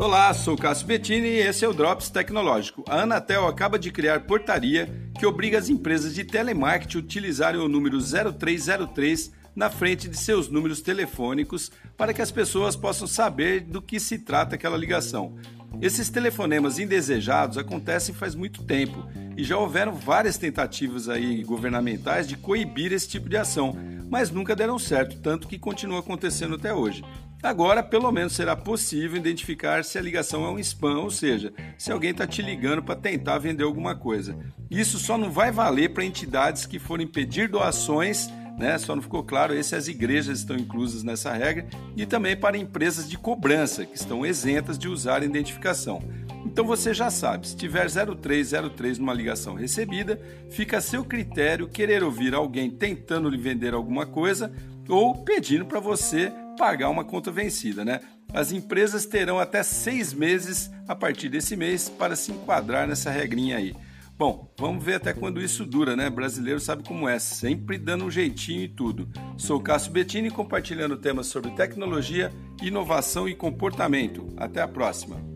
Olá, sou Cássio Bettini e esse é o Drops Tecnológico. A Anatel acaba de criar portaria que obriga as empresas de telemarketing a utilizarem o número 0303 na frente de seus números telefônicos para que as pessoas possam saber do que se trata aquela ligação. Esses telefonemas indesejados acontecem faz muito tempo e já houveram várias tentativas aí governamentais de coibir esse tipo de ação, mas nunca deram certo, tanto que continua acontecendo até hoje. Agora, pelo menos, será possível identificar se a ligação é um spam, ou seja, se alguém está te ligando para tentar vender alguma coisa. Isso só não vai valer para entidades que forem pedir doações, né? Só não ficou claro, esse as igrejas estão inclusas nessa regra, e também para empresas de cobrança, que estão isentas de usar a identificação. Então você já sabe, se tiver 0303 numa ligação recebida, fica a seu critério querer ouvir alguém tentando lhe vender alguma coisa ou pedindo para você pagar uma conta vencida, né? As empresas terão até seis meses a partir desse mês para se enquadrar nessa regrinha aí. Bom, vamos ver até quando isso dura, né? Brasileiro sabe como é, sempre dando um jeitinho e tudo. Sou Cássio Bettini compartilhando temas sobre tecnologia, inovação e comportamento. Até a próxima!